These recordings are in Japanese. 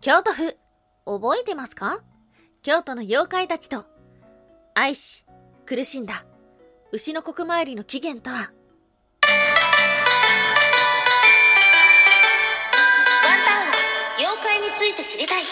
京都府、覚えてますか？京都の妖怪たちと、愛し、苦しんだ、牛の国参りの起源とは、ワンタンは妖怪について知りたい。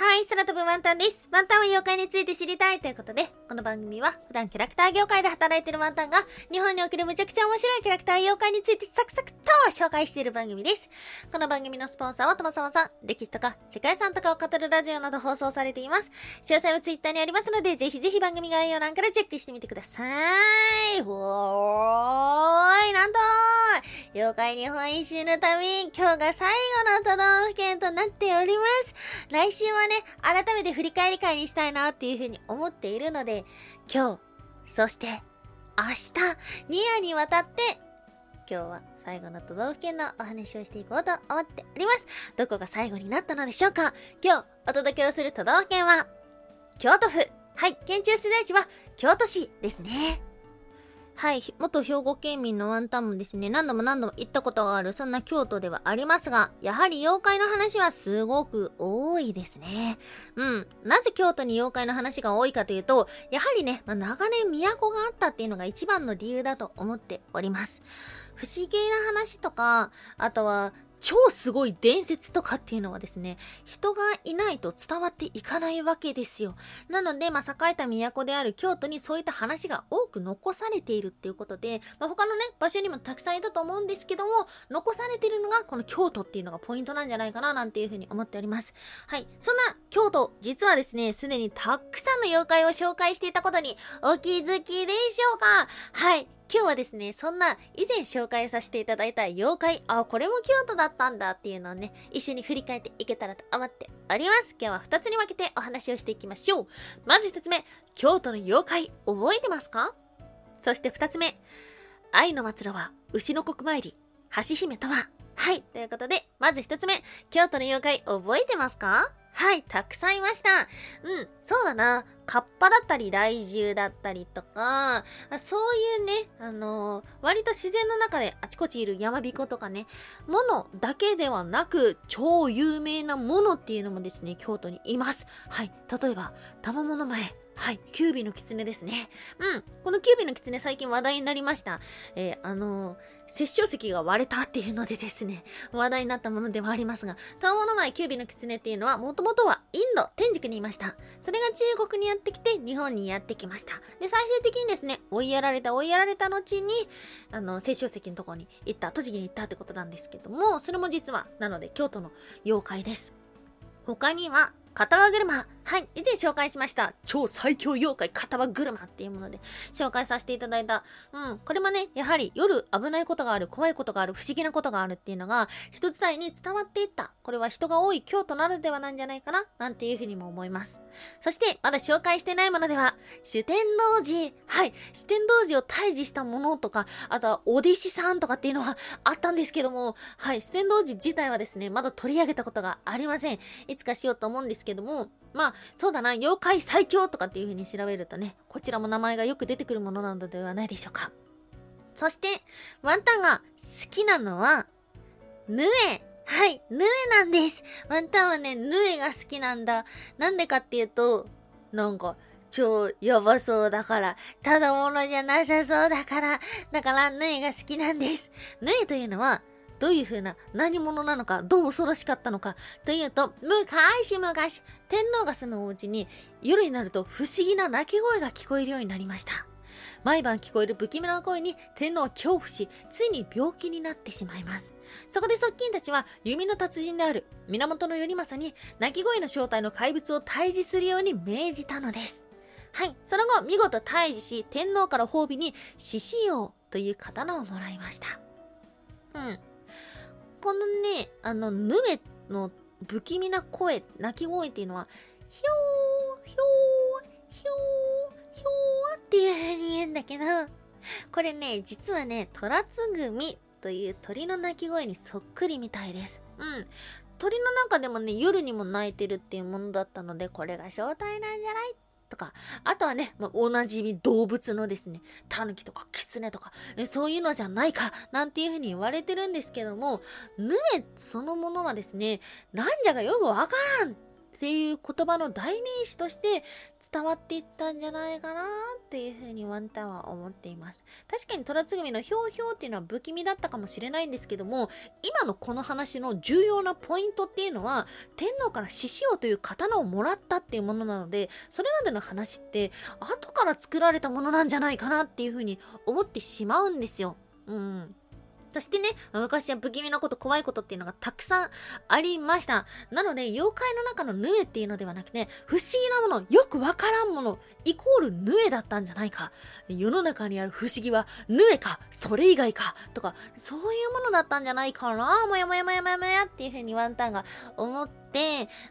はい、空飛ぶワンタンです。ワンタンは妖怪について知りたいということで、この番組は普段キャラクター業界で働いてるワンタンが、日本におけるむちゃくちゃ面白いキャラクター妖怪についてサクサクと紹介している番組です。この番組のスポンサーはともさまさん、歴史とか世界遺産とかを語るラジオなど放送されています。詳細はツイッターにありますので、ぜひぜひ番組概要欄からチェックしてみてください。ほーい、なんとー妖怪日本一周の旅、今日が最後の都道府県となっております。来週はね、改めて振り返り会にしたいなっていうふうに思っているので、今日、そして、明日、2夜にわたって、今日は最後の都道府県のお話をしていこうと思っております。どこが最後になったのでしょうか？今日、お届けをする都道府県は、京都府。はい、県中所在地は京都市ですね。はい、元兵庫県民のワンタンもですね、何度も何度も行ったことがある、そんな京都ではありますが、やはり妖怪の話はすごく多いですね。うん。なぜ京都に妖怪の話が多いかというと、やはりね、まあ、長年都があったっていうのが一番の理由だと思っております。不思議な話とか、あとは、超すごい伝説とかっていうのはですね、人がいないと伝わっていかないわけですよ。なので、まあ、栄えた都である京都にそういった話が多く残されているっていうことで、まあ、他のね、場所にもたくさんいたと思うんですけども、残されているのがこの京都っていうのがポイントなんじゃないかななんていうふうに思っております。はい。そんな京都、実はですね、すでにたくさんの妖怪を紹介していたことにお気づきでしょうか？はい。今日はですね、そんな以前紹介させていただいた妖怪、あ、これも京都だったんだっていうのをね、一緒に振り返っていけたらと思っております。今日は2つに分けてお話をしていきましょう。まず1つ目、京都の妖怪、覚えてますか？そして2つ目、愛の末路は牛の国参り、橋姫とは？はい。ということで、まず1つ目、京都の妖怪、覚えてますか？はい、たくさんいました。うん、そうだな。カッパだったり、雷獣だったりとか、そういうね、あのー割と自然の中であちこちいる山彦とかね、ものだけではなく、超有名なものっていうのもですね、京都にいます。はい。例えば、玉物前。はい。キュービの狐ですね。うん。このキュービの狐最近話題になりました。えーあのー、殺生石が割れたっていうのでですね、話題になったものではありますが、玉物前キュービの狐っていうのは、もともとはインド、天竺にいました。それが中国にやってきて、日本にやってきました。で、最終的にですね、追いやられた追いやられた後に、あの、殺生石のところに行った、栃木に行ったってことなんですけども、それも実は、なので、京都の妖怪です。他には、片輪車。はい。以前紹介しました。超最強妖怪片輪車っていうもので紹介させていただいた。うん。これもね、やはり夜危ないことがある、怖いことがある、不思議なことがあるっていうのが、一つ体に伝わっていった。これは人が多い京都ならではなんじゃないかななんていうふうにも思います。そして、まだ紹介してないものでは、主天王寺。はい。主天王寺を退治したものとか、あとはお弟子さんとかっていうのはあったんですけども、はい。主天王寺自体はですね、まだ取り上げたことがありません。いつかしようと思うんですけどけども、まあ、そうだな、妖怪最強とかっていう風に調べるとね、こちらも名前がよく出てくるものなのではないでしょうか。そして、ワンタンが好きなのは、ヌエ。はい、ヌエなんです。ワンタンはね、ヌエが好きなんだ。なんでかっていうと、なんか、超やばそうだから、ただものじゃなさそうだから、だからヌエが好きなんです。ヌエというのは、どういう風な何者なのか、どう恐ろしかったのか、というと、昔々、天皇が住むお家に夜になると不思議な鳴き声が聞こえるようになりました。毎晩聞こえる不気味な声に天皇は恐怖し、ついに病気になってしまいます。そこで側近たちは弓の達人である源頼政に鳴き声の正体の怪物を退治するように命じたのです。はい。その後、見事退治し、天皇から褒美に獅子王という刀をもらいました。うん。このね、あの、ヌエの不気味な声、鳴き声っていうのは、ひょー、ひょー、ひょー、ひょーっていう風に言うんだけど、これね、実はね、トラツグミという鳥の鳴き声にそっくりみたいです。うん。鳥の中でもね、夜にも鳴いてるっていうものだったので、これが正体なんじゃないっとか、あとはね、まあ、おなじみ動物のですね、タヌキとかキツネとか、そういうのじゃないか、なんていうふうに言われてるんですけども、ヌメそのものはですね、なんじゃかよくわからんっていう言葉の代名詞として伝わっていったんじゃないかなっていうふうにワンタンは思っています。確かに虎つぐみのひょうひょうっていうのは不気味だったかもしれないんですけども、今のこの話の重要なポイントっていうのは、天皇から獅子王という刀をもらったっていうものなので、それまでの話って後から作られたものなんじゃないかなっていうふうに思ってしまうんですよ。うん。そしてね、昔は不気味なこと、怖いことっていうのがたくさんありました。なので、妖怪の中のヌエっていうのではなくて、不思議なもの、よくわからんもの、イコールヌエだったんじゃないか。世の中にある不思議はヌエか、それ以外か、とか、そういうものだったんじゃないかな、もやもやもやもやもやっていうふうにワンタンが思って、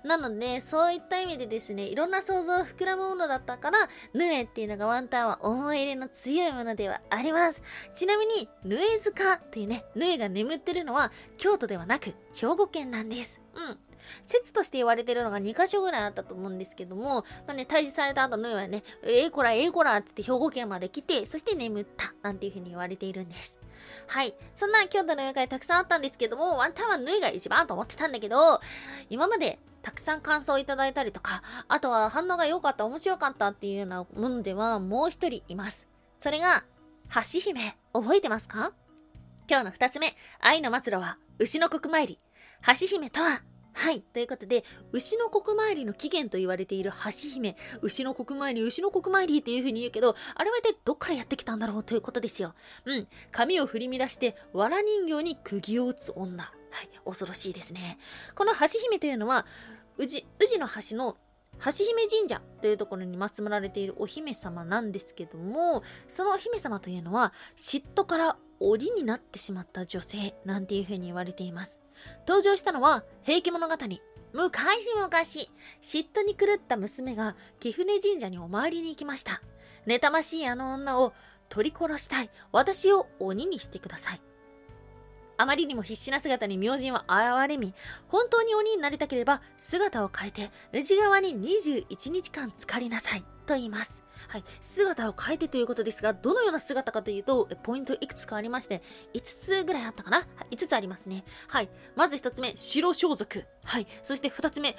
なので、そういった意味でですね、いろんな想像を膨らむものだったから、ヌエっていうのがワンタンは思い入れの強いものではあります。ちなみに、ヌエ塚っていうね、ヌエが眠ってるのは京都ではなく兵庫県なんです。うん。説として言われてるのが2箇所ぐらいあったと思うんですけども、まあね、退治された後のはね、ええー、こら、ええー、こらって兵庫県まで来て、そして眠った、なんていう風に言われているんです。はい。そんな京都の妖怪たくさんあったんですけども、ワンタンは縫いが一番と思ってたんだけど、今までたくさん感想をいただいたりとか、あとは反応が良かった、面白かったっていうようなものではもう一人います。それが、橋姫。覚えてますか？今日の二つ目、愛の末路は、牛の国参り。橋姫とは、はい。ということで、牛の国参りの起源と言われている橋姫、牛の国参り、牛の国参りっていう風に言うけど、あれは一体どっからやってきたんだろうということですよ。うん。髪を振り乱して、藁人形に釘を打つ女。はい。恐ろしいですね。この橋姫というのは、宇治、宇治の橋の橋姫神社というところに祀られているお姫様なんですけども、そのお姫様というのは、嫉妬から檻になってしまった女性なんていう風に言われています。登場したのは、平家物語。昔々、嫉妬に狂った娘が貴船神社にお参りに行きました。妬ましいあの女を取り殺したい。私を鬼にしてください。あまりにも必死な姿に明神は哀れみ、本当に鬼になりたければ姿を変えて宇治川に21日間浸かりなさい。と言います。はい。姿を変えてということですが、どのような姿かというと、ポイントいくつかありまして、5つぐらいあったかな、はい、?5 つありますね。はい。まず1つ目、白装束。はい。そして2つ目、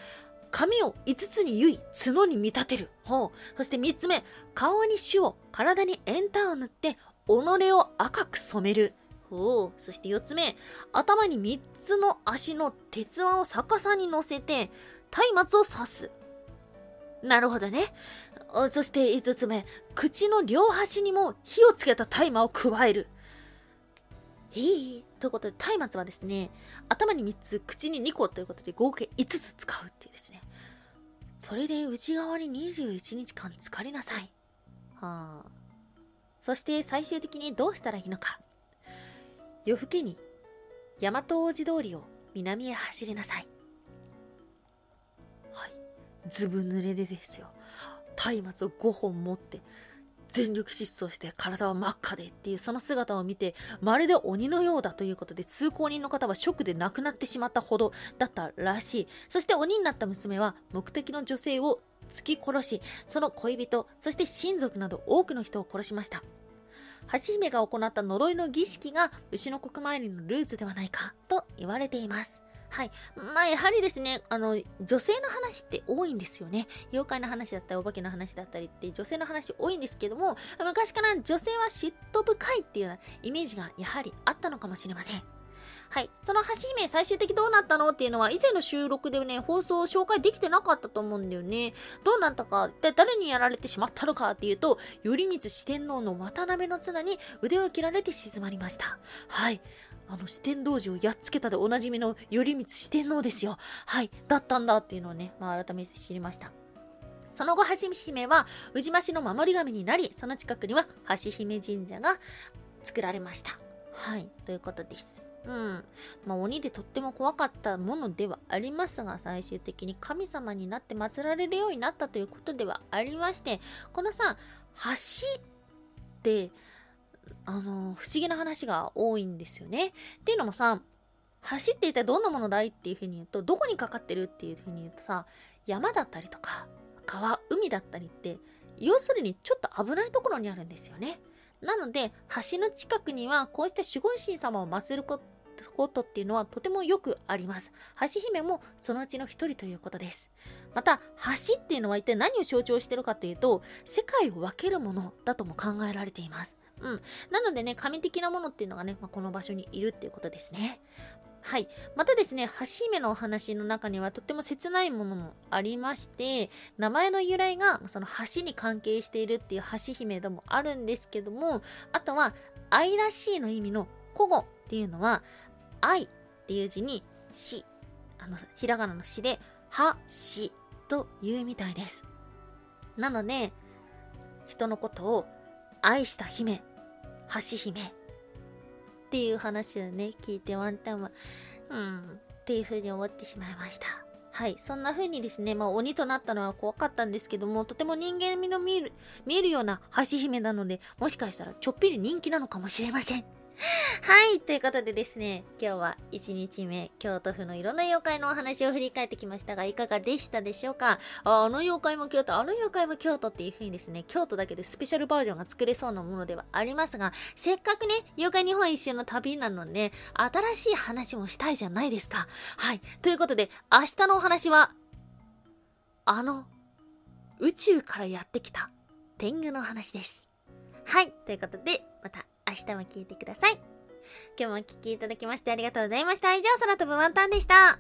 髪を5つに結い、角に見立てる。ほう。そして3つ目、顔に朱を、体にエンターを塗って、己を赤く染める。ほう。そして4つ目、頭に3つの足の鉄腕を逆さに乗せて、松明を刺す。なるほどね。そして5つ目、口の両端にも火をつけた大麻を加える。いいということで、松明はですね、頭に3つ、口に2個ということで合計5つ使うっていうですね。それで内側に21日間浸かりなさい。はあ。そして最終的にどうしたらいいのか。夜更けに大和王子通りを南へ走りなさい。はい。ずぶ濡れでですよ。松明を5本持って全力疾走して体は真っ赤でっていうその姿を見てまるで鬼のようだということで通行人の方はショックで亡くなってしまったほどだったらしいそして鬼になった娘は目的の女性を突き殺しその恋人そして親族など多くの人を殺しました橋姫が行った呪いの儀式が牛の国参りのルーツではないかと言われていますはい。まあ、やはりですね、あの、女性の話って多いんですよね。妖怪の話だったり、お化けの話だったりって女性の話多いんですけども、昔から女性は嫉妬深いっていうようなイメージがやはりあったのかもしれません。はい。その橋姫最終的どうなったのっていうのは以前の収録でね、放送を紹介できてなかったと思うんだよね。どうなったか、一体誰にやられてしまったのかっていうと、頼光四天王の渡辺の綱に腕を切られて静まりました。はい。あの四天王寺をやっつけたでおなじみの頼光四天王ですよ。はい、だったんだっていうのをね、まあ、改めて知りました。その後、橋姫は宇治町の守り神になり、その近くには橋姫神社が作られました。はい、ということです。うん。まあ、鬼でとっても怖かったものではありますが、最終的に神様になって祀られるようになったということではありまして、このさ、橋って、あの、不思議な話が多いんですよね。っていうのもさ、橋って一体どんなものだいっていうふうに言うと、どこにかかってるっていうふうに言うとさ、山だったりとか、川、海だったりって、要するにちょっと危ないところにあるんですよね。なので、橋の近くにはこうした守護神様を祀るこことっていうのはとてもよくあります。橋姫もそのうちの一人ということです。また、橋っていうのは一体何を象徴しているかというと、世界を分けるものだとも考えられています。うん。なのでね、神的なものっていうのがね、まあ、この場所にいるっていうことですね。はい。またですね、橋姫のお話の中にはとっても切ないものもありまして、名前の由来がその橋に関係しているっていう橋姫でもあるんですけども、あとは愛らしいの意味の古語っていうのは、愛っていう字にし、あの、ひらがなのしで、は、しというみたいです。なので、人のことを愛した姫、橋姫っていう話をね、聞いてワンタンは、うん、っていう風に思ってしまいました。はい。そんな風にですね、まあ鬼となったのは怖かったんですけども、とても人間味の見える、見えるような橋姫なので、もしかしたらちょっぴり人気なのかもしれません。はい。ということでですね、今日は1日目、京都府のいろんな妖怪のお話を振り返ってきましたが、いかがでしたでしょうか？ああの妖怪も京都、あの妖怪も京都っていう風にですね、京都だけでスペシャルバージョンが作れそうなものではありますが、せっかくね、妖怪日本一周の旅なので、新しい話もしたいじゃないですか。はい。ということで、明日のお話は、あの、宇宙からやってきた天狗の話です。はい。ということで、また明日も聞いてください。今日もお聴きいただきましてありがとうございました。以上、空飛ぶワンタンでした。